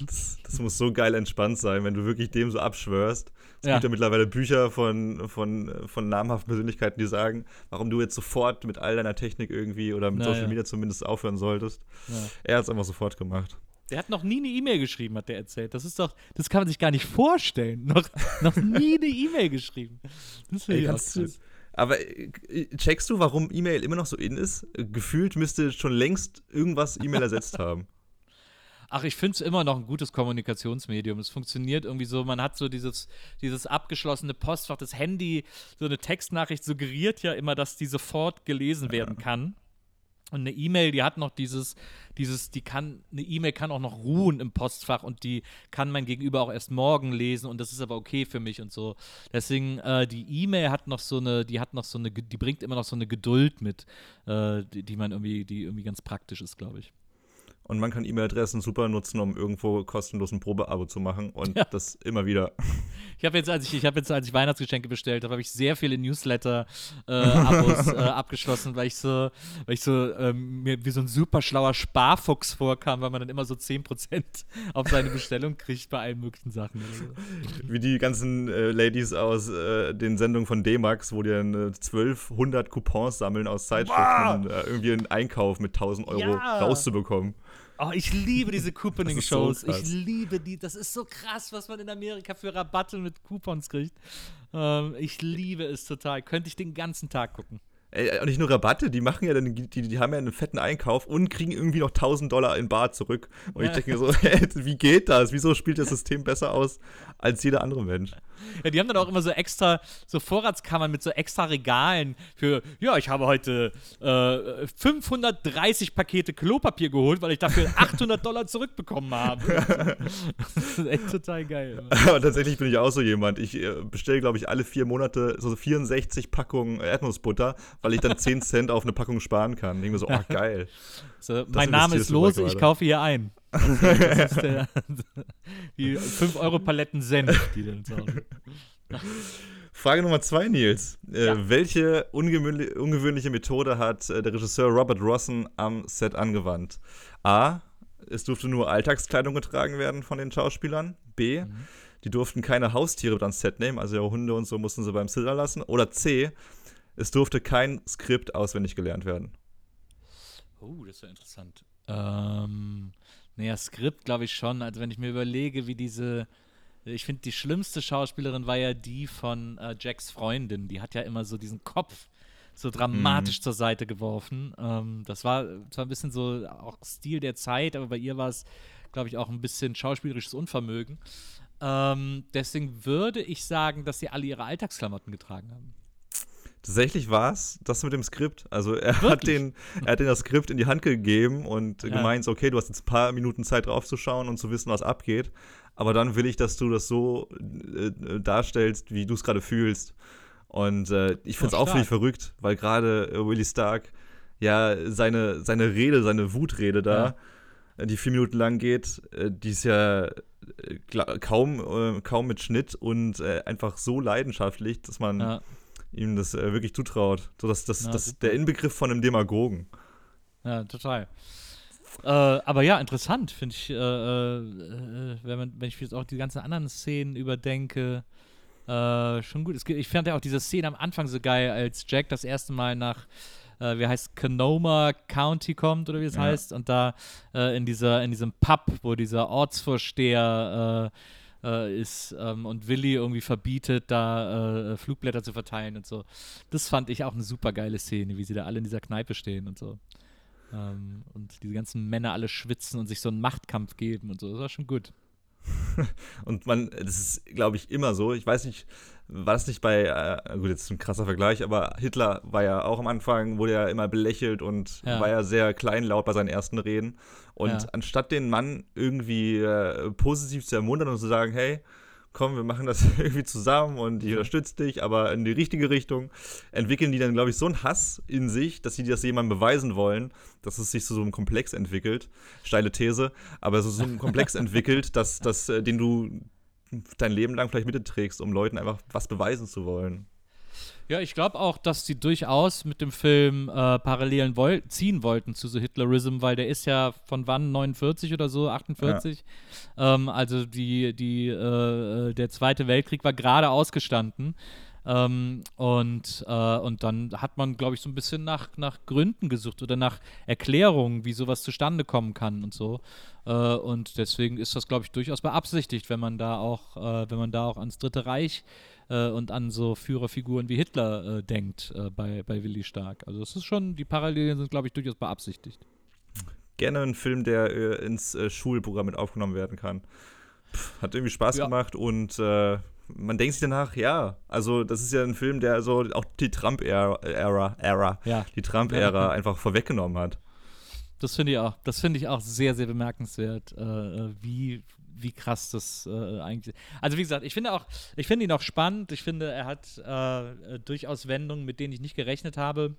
Das, das muss so geil entspannt sein, wenn du wirklich dem so abschwörst. Es Ja. gibt ja mittlerweile Bücher von, von, von namhaften Persönlichkeiten, die sagen, warum du jetzt sofort mit all deiner Technik irgendwie oder mit Na, Social ja. Media zumindest aufhören solltest. Ja. Er hat es einfach sofort gemacht. Der hat noch nie eine E-Mail geschrieben, hat der erzählt. Das ist doch, das kann man sich gar nicht vorstellen. Noch, noch nie eine E-Mail geschrieben. Das Ey, kannst du, aber äh, checkst du, warum E-Mail immer noch so in ist? Gefühlt müsste schon längst irgendwas E-Mail ersetzt haben. Ach, ich finde es immer noch ein gutes Kommunikationsmedium. Es funktioniert irgendwie so, man hat so dieses, dieses abgeschlossene Postfach, das Handy, so eine Textnachricht suggeriert ja immer, dass die sofort gelesen werden kann. Und eine E-Mail, die hat noch dieses, dieses, die kann, eine E-Mail kann auch noch ruhen im Postfach und die kann mein Gegenüber auch erst morgen lesen und das ist aber okay für mich und so. Deswegen, äh, die E-Mail hat noch so eine, die hat noch so eine, die bringt immer noch so eine Geduld mit, äh, die, die man irgendwie, die irgendwie ganz praktisch ist, glaube ich. Und man kann E-Mail-Adressen super nutzen, um irgendwo kostenlos ein Probeabo zu machen und das immer wieder. Ich habe jetzt, als ich, ich habe jetzt, als ich Weihnachtsgeschenke bestellt habe, habe ich sehr viele Newsletter-Abos äh, abgeschlossen, weil ich so, weil ich so ähm, mir wie so ein super schlauer Sparfuchs vorkam, weil man dann immer so 10% auf seine Bestellung kriegt bei allen möglichen Sachen. Wie die ganzen äh, Ladies aus äh, den Sendungen von D-Max, wo die dann äh, 1200 Coupons sammeln aus Zeitschriften, um äh, irgendwie einen Einkauf mit 1000 Euro Ja. rauszubekommen. Oh, ich liebe diese Couponing-Shows. So ich liebe die. Das ist so krass, was man in Amerika für Rabatte mit Coupons kriegt. Ähm, ich liebe es total. Könnte ich den ganzen Tag gucken. Ey, und nicht nur Rabatte, die machen ja dann, die, die haben ja einen fetten Einkauf und kriegen irgendwie noch 1000 Dollar in Bar zurück. Und ich denke mir so, hä, wie geht das? Wieso spielt das System besser aus als jeder andere Mensch? Ja, die haben dann auch immer so extra, so Vorratskammern mit so extra Regalen für, ja, ich habe heute äh, 530 Pakete Klopapier geholt, weil ich dafür 800 Dollar zurückbekommen habe. das ist echt total geil. Aber tatsächlich bin ich auch so jemand. Ich äh, bestelle, glaube ich, alle vier Monate so 64 Packungen Erdnussbutter, weil ich dann 10 Cent auf eine Packung sparen kann. Ich denke mir so, oh, geil. So, mein Name ist Lose, ich kaufe hier ein. Das, das ist der, die 5 Euro Paletten Senf, die dann Hause. Frage Nummer zwei, Nils. Äh, Welche ungewöhnli ungewöhnliche Methode hat äh, der Regisseur Robert Rossen am Set angewandt? A. Es durfte nur Alltagskleidung getragen werden von den Schauspielern. B. Die durften keine Haustiere mit ans Set nehmen, also ja, Hunde und so mussten sie beim Sitter lassen. Oder C. Es durfte kein Skript auswendig gelernt werden. Oh, das ist ja interessant. Ähm, naja, Skript glaube ich schon. Also wenn ich mir überlege, wie diese, ich finde die schlimmste Schauspielerin war ja die von äh, Jacks Freundin. Die hat ja immer so diesen Kopf so dramatisch zur Seite geworfen. Ähm, das war zwar ein bisschen so auch Stil der Zeit, aber bei ihr war es, glaube ich, auch ein bisschen schauspielerisches Unvermögen. Ähm, deswegen würde ich sagen, dass sie alle ihre Alltagsklamotten getragen haben. Tatsächlich war es das mit dem Skript. Also er hat, den, er hat den das Skript in die Hand gegeben und Ja. gemeint, okay, du hast jetzt ein paar Minuten Zeit draufzuschauen und zu wissen, was abgeht. Aber dann will ich, dass du das so äh, äh, darstellst, wie du es gerade fühlst. Und äh, ich finde es Oh, auch völlig verrückt, weil gerade äh, Willie Stark ja seine, seine Rede, seine Wutrede da, äh, die vier Minuten lang geht, äh, die ist ja kaum, kaum mit Schnitt und einfach so leidenschaftlich, dass man Ja. Ihm das äh, wirklich zutraut. So, dass das, Ja, das der Inbegriff von einem Demagogen. Ja, total. Äh, aber ja, interessant, finde ich, äh, äh, äh, wenn, man, wenn ich jetzt auch die ganzen anderen Szenen überdenke, äh, schon gut. Es, gibt- ich fand ja auch diese Szene am Anfang so geil, als Jack das erste Mal nach, äh, wie heißt Canoma County kommt oder wie es Ja. heißt, und da äh, in, dieser, in diesem Pub, wo dieser Ortsvorsteher äh, äh, ist ähm, und Willi irgendwie verbietet, da äh, Flugblätter zu verteilen und so. Das fand ich auch eine super geile Szene, wie sie da alle in dieser Kneipe stehen und so. Ähm, und diese ganzen Männer alle schwitzen und sich so einen Machtkampf geben und so. Das war schon gut. Und man, das ist, glaube ich, immer so. Ich weiß nicht, war das nicht bei, äh, gut, jetzt ein krasser Vergleich, aber Hitler war ja auch am Anfang, wurde ja immer belächelt und Ja. war ja sehr kleinlaut bei seinen ersten Reden. Und Ja. anstatt den Mann irgendwie äh, positiv zu ermuntern und zu sagen, hey, komm, wir machen das irgendwie zusammen und ich unterstütze dich, aber in die richtige Richtung, entwickeln die dann, glaube ich, so einen Hass in sich, dass sie das jemandem beweisen wollen, dass es sich zu so einem Komplex entwickelt. Steile These, aber ist so ein Komplex entwickelt, dass, dass, äh, den du dein Leben lang vielleicht mitträgst, um Leuten einfach was beweisen zu wollen. Ja, ich glaube auch, dass sie durchaus mit dem Film äh, Parallelen woll ziehen wollten zu so Hitlerism, weil der ist ja von wann 49 oder so, 48. Ja. Ähm, also die, die, äh, der Zweite Weltkrieg war gerade ausgestanden. Ähm, und, äh, und dann hat man, glaube ich, so ein bisschen nach, nach Gründen gesucht oder nach Erklärungen, wie sowas zustande kommen kann und so. Äh, und deswegen ist das, glaube ich, durchaus beabsichtigt, wenn man da auch, äh, wenn man da auch ans Dritte Reich äh, und an so Führerfiguren wie Hitler äh, denkt äh, bei, bei Willi Stark. Also es ist schon, die Parallelen sind, glaube ich, durchaus beabsichtigt. Gerne ein Film, der ins Schulprogramm mit aufgenommen werden kann. Pff, hat irgendwie Spaß ja. gemacht und man denkt sich danach, ja, also das ist ja ein Film, der so auch die Trump-Ära, Ära, Ära, ja. die Trump-Ära einfach vorweggenommen hat. Das finde ich auch, das finde ich auch sehr, sehr bemerkenswert, äh, äh, wie, wie krass das äh, eigentlich ist. Also wie gesagt, ich finde auch, ich finde ihn auch spannend. Ich finde, er hat äh, durchaus Wendungen, mit denen ich nicht gerechnet habe.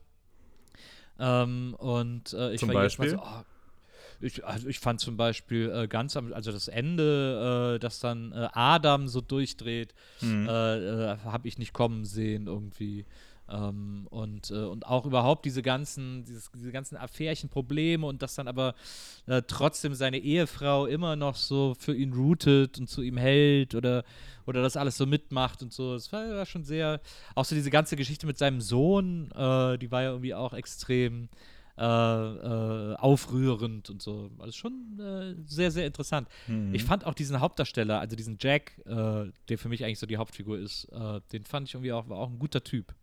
Ähm, und äh, ich Zum Beispiel? So, oh, ich, also ich fand zum Beispiel äh, ganz am, also das Ende, äh, dass dann äh, Adam so durchdreht, mhm. Äh, äh, habe ich nicht kommen sehen irgendwie. Ähm, und, äh, und auch überhaupt diese ganzen, dieses, diese ganzen Affärchen, Probleme und dass dann aber trotzdem seine Ehefrau immer noch so für ihn rootet und zu ihm hält oder, oder das alles so mitmacht und so. Das war, war schon sehr, auch so diese ganze Geschichte mit seinem Sohn, die war ja irgendwie auch extrem äh, äh, aufrührend und so. Also schon äh, sehr, sehr interessant. Mhm. Ich fand auch diesen Hauptdarsteller, also diesen Jack, äh, der für mich eigentlich so die Hauptfigur ist, äh, den fand ich irgendwie auch, war auch ein guter Typ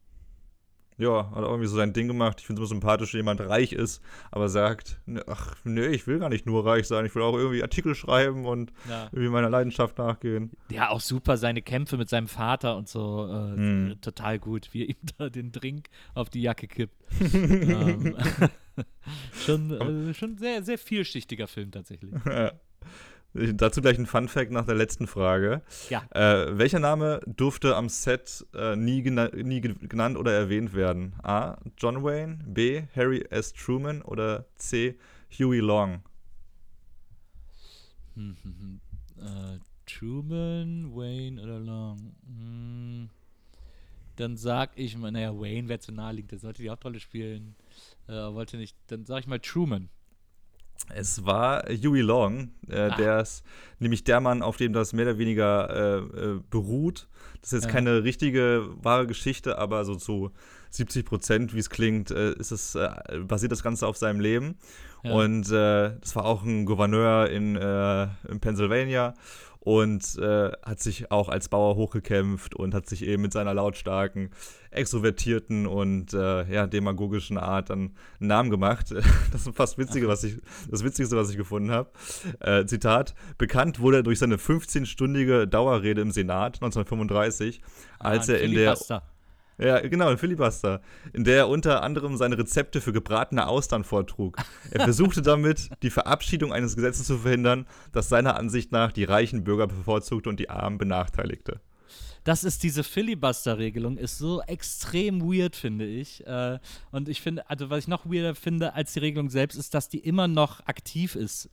ja, hat irgendwie so sein Ding gemacht. Ich finde es immer sympathisch, wenn jemand reich ist, aber sagt, ach, nee, ich will gar nicht nur reich sein, ich will auch irgendwie Artikel schreiben und ja. irgendwie meiner Leidenschaft nachgehen. Ja, auch super, seine Kämpfe mit seinem Vater und so, äh, hm. total gut, wie er ihm da den Drink auf die Jacke kippt. ähm, schon, äh, schon sehr, sehr vielschichtiger Film tatsächlich. Ja. Dazu gleich ein Fun Fact nach der letzten Frage. Ja. Äh, welcher Name durfte am Set äh, nie, gena nie genannt oder erwähnt werden? A. John Wayne, B. Harry S. Truman oder C. Huey Long? Hm, hm, hm. Äh, Truman, Wayne oder Long? Hm. Dann sag ich mal, naja, Wayne wäre zu naheliegend, der sollte die Hauptrolle spielen. Äh, wollte nicht. Dann sag ich mal Truman. Es war Huey Long, äh, der ist nämlich der Mann, auf dem das mehr oder weniger äh, äh, beruht. Das ist jetzt ja. keine richtige wahre Geschichte, aber so zu 70 Prozent, wie es klingt, äh, ist es, äh, basiert das Ganze auf seinem Leben. Ja. Und äh, das war auch ein Gouverneur in, in Pennsylvania und äh, hat sich auch als Bauer hochgekämpft und hat sich eben mit seiner lautstarken, extrovertierten und äh, ja, demagogischen Art dann einen Namen gemacht. Das ist fast Witzige, was ich, das Witzigste, was ich gefunden habe. Äh, Zitat: Bekannt wurde er durch seine 15-stündige Dauerrede im Senat 1935, als ah, er in der ja, genau, ein Filibuster, in der er unter anderem seine Rezepte für gebratene Austern vortrug. Er versuchte damit, die Verabschiedung eines Gesetzes zu verhindern, das seiner Ansicht nach die reichen Bürger bevorzugte und die Armen benachteiligte das ist diese Filibuster-Regelung, ist so extrem weird, finde ich. Äh, und ich finde, also was ich noch weirder finde als die Regelung selbst, ist, dass die immer noch aktiv ist.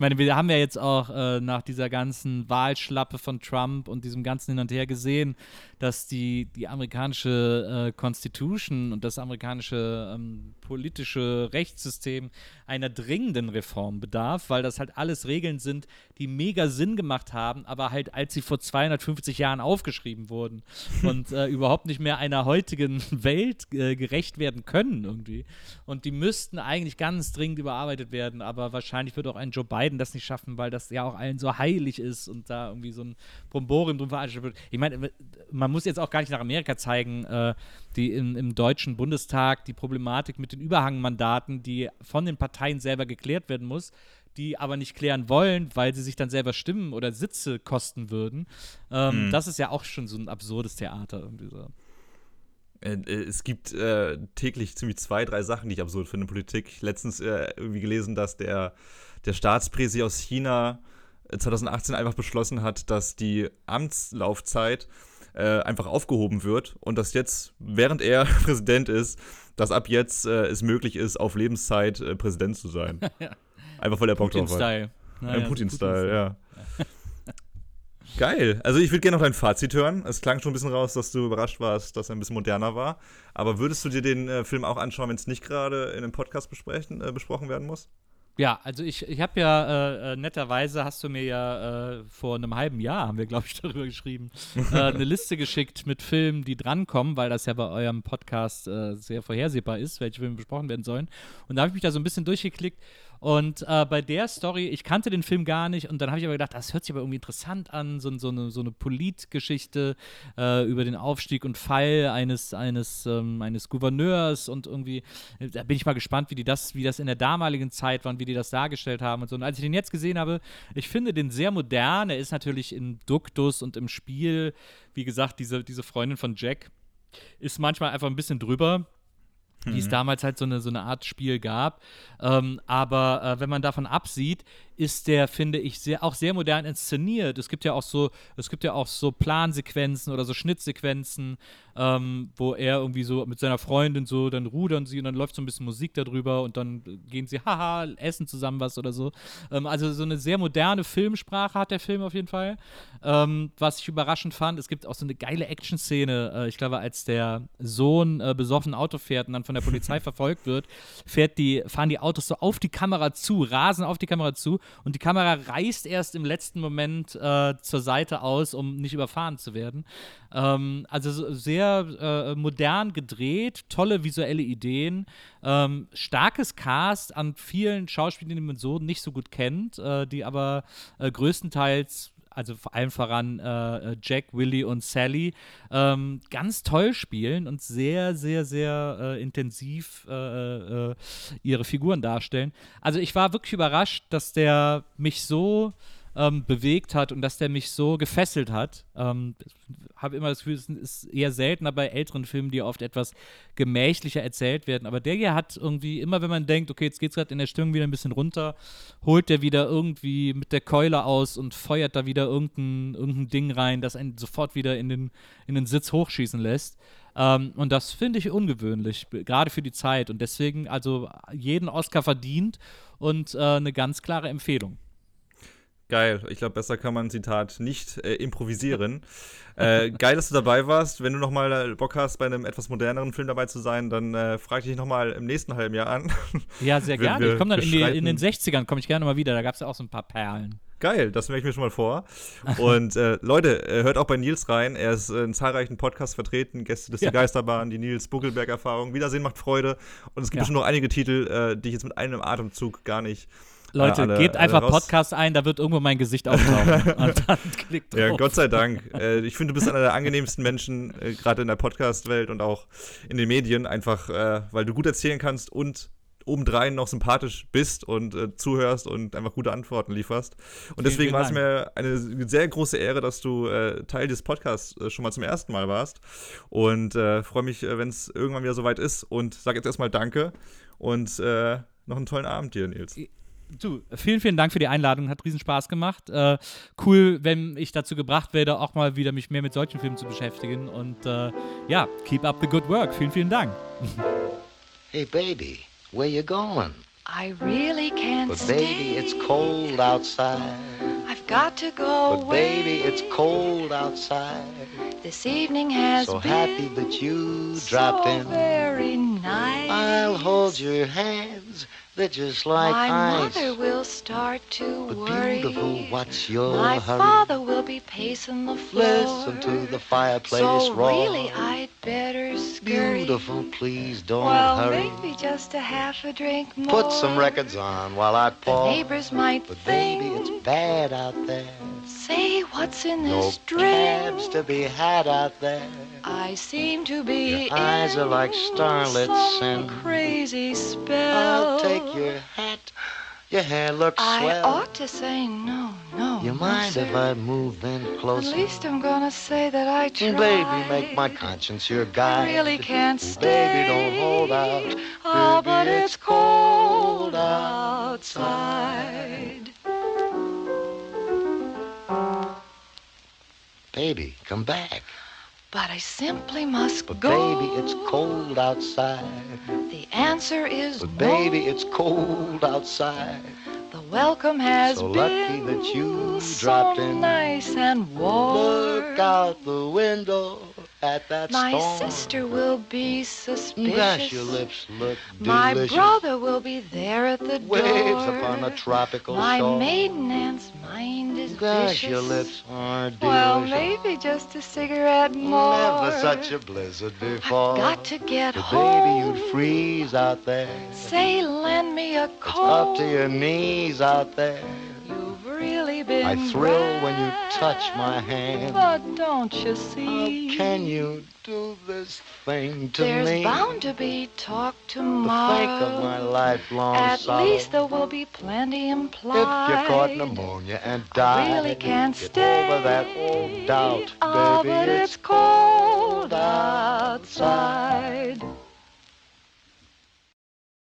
Ich meine, wir haben ja jetzt auch äh, nach dieser ganzen Wahlschlappe von Trump und diesem ganzen Hin und Her gesehen, dass die, die amerikanische äh, Constitution und das amerikanische ähm, politische Rechtssystem einer dringenden Reform bedarf, weil das halt alles Regeln sind, die mega Sinn gemacht haben, aber halt als sie vor 250 Jahren aufgeschrieben wurden und äh, überhaupt nicht mehr einer heutigen Welt äh, gerecht werden können irgendwie. Und die müssten eigentlich ganz dringend überarbeitet werden, aber wahrscheinlich wird auch ein Joe Biden das nicht schaffen, weil das ja auch allen so heilig ist und da irgendwie so ein Bromborium drum veranstaltet wird. Ich meine, man muss jetzt auch gar nicht nach Amerika zeigen, äh, die in, im Deutschen Bundestag die Problematik mit den Überhangmandaten, die von den Parteien selber geklärt werden muss, die aber nicht klären wollen, weil sie sich dann selber Stimmen oder Sitze kosten würden. Ähm, mhm. Das ist ja auch schon so ein absurdes Theater irgendwie so. Äh, äh, es gibt äh, täglich ziemlich zwei, drei Sachen, die ich absurd finde in Politik. Letztens äh, irgendwie gelesen, dass der, der Staatspräsi aus China 2018 einfach beschlossen hat, dass die Amtslaufzeit äh, einfach aufgehoben wird und dass jetzt, während er Präsident ist, dass ab jetzt äh, es möglich ist, auf Lebenszeit äh, Präsident zu sein. ja. Einfach weil der Bock drauf hat. Naja, Putin-Style, Putin ja. Geil. Also ich würde gerne noch dein Fazit hören. Es klang schon ein bisschen raus, dass du überrascht warst, dass er ein bisschen moderner war. Aber würdest du dir den äh, Film auch anschauen, wenn es nicht gerade in einem Podcast besprechen, äh, besprochen werden muss? Ja, also ich, ich habe ja äh, äh, netterweise hast du mir ja äh, vor einem halben Jahr, haben wir glaube ich darüber geschrieben, äh, eine Liste geschickt mit Filmen, die drankommen, weil das ja bei eurem Podcast äh, sehr vorhersehbar ist, welche Filme besprochen werden sollen. Und da habe ich mich da so ein bisschen durchgeklickt und äh, bei der Story, ich kannte den Film gar nicht und dann habe ich aber gedacht, das hört sich aber irgendwie interessant an, so, so eine, so eine Politgeschichte äh, über den Aufstieg und Fall eines, eines, ähm, eines Gouverneurs und irgendwie, da bin ich mal gespannt, wie die das, wie das in der damaligen Zeit war und wie die das dargestellt haben und so. Und als ich den jetzt gesehen habe, ich finde den sehr modern, er ist natürlich im Duktus und im Spiel, wie gesagt, diese, diese Freundin von Jack ist manchmal einfach ein bisschen drüber wie es mhm. damals halt so eine, so eine Art Spiel gab. Ähm, aber äh, wenn man davon absieht, ist der, finde ich, sehr, auch sehr modern inszeniert. Es gibt ja auch so, es gibt ja auch so Plansequenzen oder so Schnittsequenzen, ähm, wo er irgendwie so mit seiner Freundin so, dann rudern sie und dann läuft so ein bisschen Musik darüber und dann gehen sie, haha, essen zusammen was oder so. Ähm, also so eine sehr moderne Filmsprache hat der Film auf jeden Fall. Ähm, was ich überraschend fand, es gibt auch so eine geile Action-Szene, äh, ich glaube, als der Sohn äh, besoffen Auto fährt und dann von der Polizei verfolgt wird, fährt die, fahren die Autos so auf die Kamera zu, rasen auf die Kamera zu und die Kamera reißt erst im letzten Moment äh, zur Seite aus, um nicht überfahren zu werden. Ähm, also sehr äh, modern gedreht, tolle visuelle Ideen, ähm, starkes Cast an vielen Schauspielern, die man so nicht so gut kennt, äh, die aber äh, größtenteils also vor allem voran äh, Jack, Willy und Sally, ähm, ganz toll spielen und sehr, sehr, sehr äh, intensiv äh, äh, ihre Figuren darstellen. Also ich war wirklich überrascht, dass der mich so ähm, bewegt hat und dass der mich so gefesselt hat. Ähm, habe immer das Gefühl, es ist eher seltener bei älteren Filmen, die oft etwas gemächlicher erzählt werden. Aber der hier hat irgendwie, immer wenn man denkt, okay, jetzt geht es gerade in der Stimmung wieder ein bisschen runter, holt der wieder irgendwie mit der Keule aus und feuert da wieder irgendein, irgendein Ding rein, das einen sofort wieder in den, in den Sitz hochschießen lässt. Ähm, und das finde ich ungewöhnlich, gerade für die Zeit. Und deswegen also jeden Oscar verdient und äh, eine ganz klare Empfehlung. Geil. Ich glaube, besser kann man ein Zitat nicht äh, improvisieren. äh, geil, dass du dabei warst. Wenn du nochmal äh, Bock hast, bei einem etwas moderneren Film dabei zu sein, dann äh, frag dich nochmal im nächsten halben Jahr an. Ja, sehr gerne. Ich komme dann in, die, in, den 60ern, komme ich gerne mal wieder. Da gab es ja auch so ein paar Perlen. Geil, das merke ich mir schon mal vor. Und äh, Leute, äh, hört auch bei Nils rein. Er ist in zahlreichen Podcasts vertreten. Gäste des ja. Geisterbahn, die Nils Buckelberg-Erfahrung. Wiedersehen macht Freude. Und es gibt ja. bestimmt noch einige Titel, die ich jetzt mit einem Atemzug gar nicht Leute, alle, gebt einfach Podcast ein, da wird irgendwo mein Gesicht auftauchen. und dann klickt drauf. Ja, Gott sei Dank. Äh, ich finde, du bist einer der angenehmsten Menschen, äh, gerade in der Podcast-Welt und auch in den Medien, einfach äh, weil du gut erzählen kannst und obendrein noch sympathisch bist und äh, zuhörst und einfach gute Antworten lieferst. Und deswegen war es mir eine sehr große Ehre, dass du äh, Teil des Podcasts äh, schon mal zum ersten Mal warst. Und freue mich, wenn es irgendwann wieder soweit ist. Und sage jetzt erstmal Danke und noch einen tollen Abend dir, Nils. Du, vielen, vielen Dank für die Einladung. Hat riesen Spaß gemacht. Äh, cool, wenn ich dazu gebracht werde, auch mal wieder mich mehr mit solchen Filmen zu beschäftigen. Und äh, ja, keep up the good work. Vielen, vielen Dank. Hey, baby, where you going? I really can't But baby, it's cold outside. I've got to go But baby, it's cold outside. This evening has so been happy that you dropped so in. very nice. I'll hold your hands they're just like My ice. mother will start to but worry. beautiful, what's your My hurry? father will be pacing the floor. Listen to the fireplace so roar. really, I'd better scurry. Beautiful, please don't well, hurry. maybe just a half a drink more. Put some records on while I pour. The neighbors might But think. baby, it's bad out there. Say what's in No this drink. cabs to be had out there. I seem to be Your eyes are like starlets and crazy spell. I'll take your hat. Your hair looks I swell. I ought to say no, no. You no, mind if. I move in closer? At least I'm gonna say that I tried. Baby, make my conscience your guide. I really can't stay. Baby, don't hold out. Oh, Baby, ah, but it's it's cold outside. Baby, come back. But I simply must But go. baby, it's cold outside. The answer is But no. baby, it's cold outside. The welcome has So been lucky that you so dropped in. nice and warm. Look out the window at that My storm. sister will be suspicious. Gosh, your lips look My brother will be there at the Waves door. upon a tropical My shore. maiden aunt's mind is Gosh, vicious. your lips are delicious. Well, maybe just a cigarette more. Never such a blizzard before. I've Got to get But home. baby, you'd freeze out there. Say, lend me a coat. up to your knees out there. I thrill when you touch my hand. But don't you see? How can you do this thing to There's me? There's bound to be talk tomorrow. The think of my lifelong At sorrow. least there will be plenty implied. If you caught pneumonia and died, I really can't get stay. over that old doubt, oh, baby. but it's, it's cold outside. outside.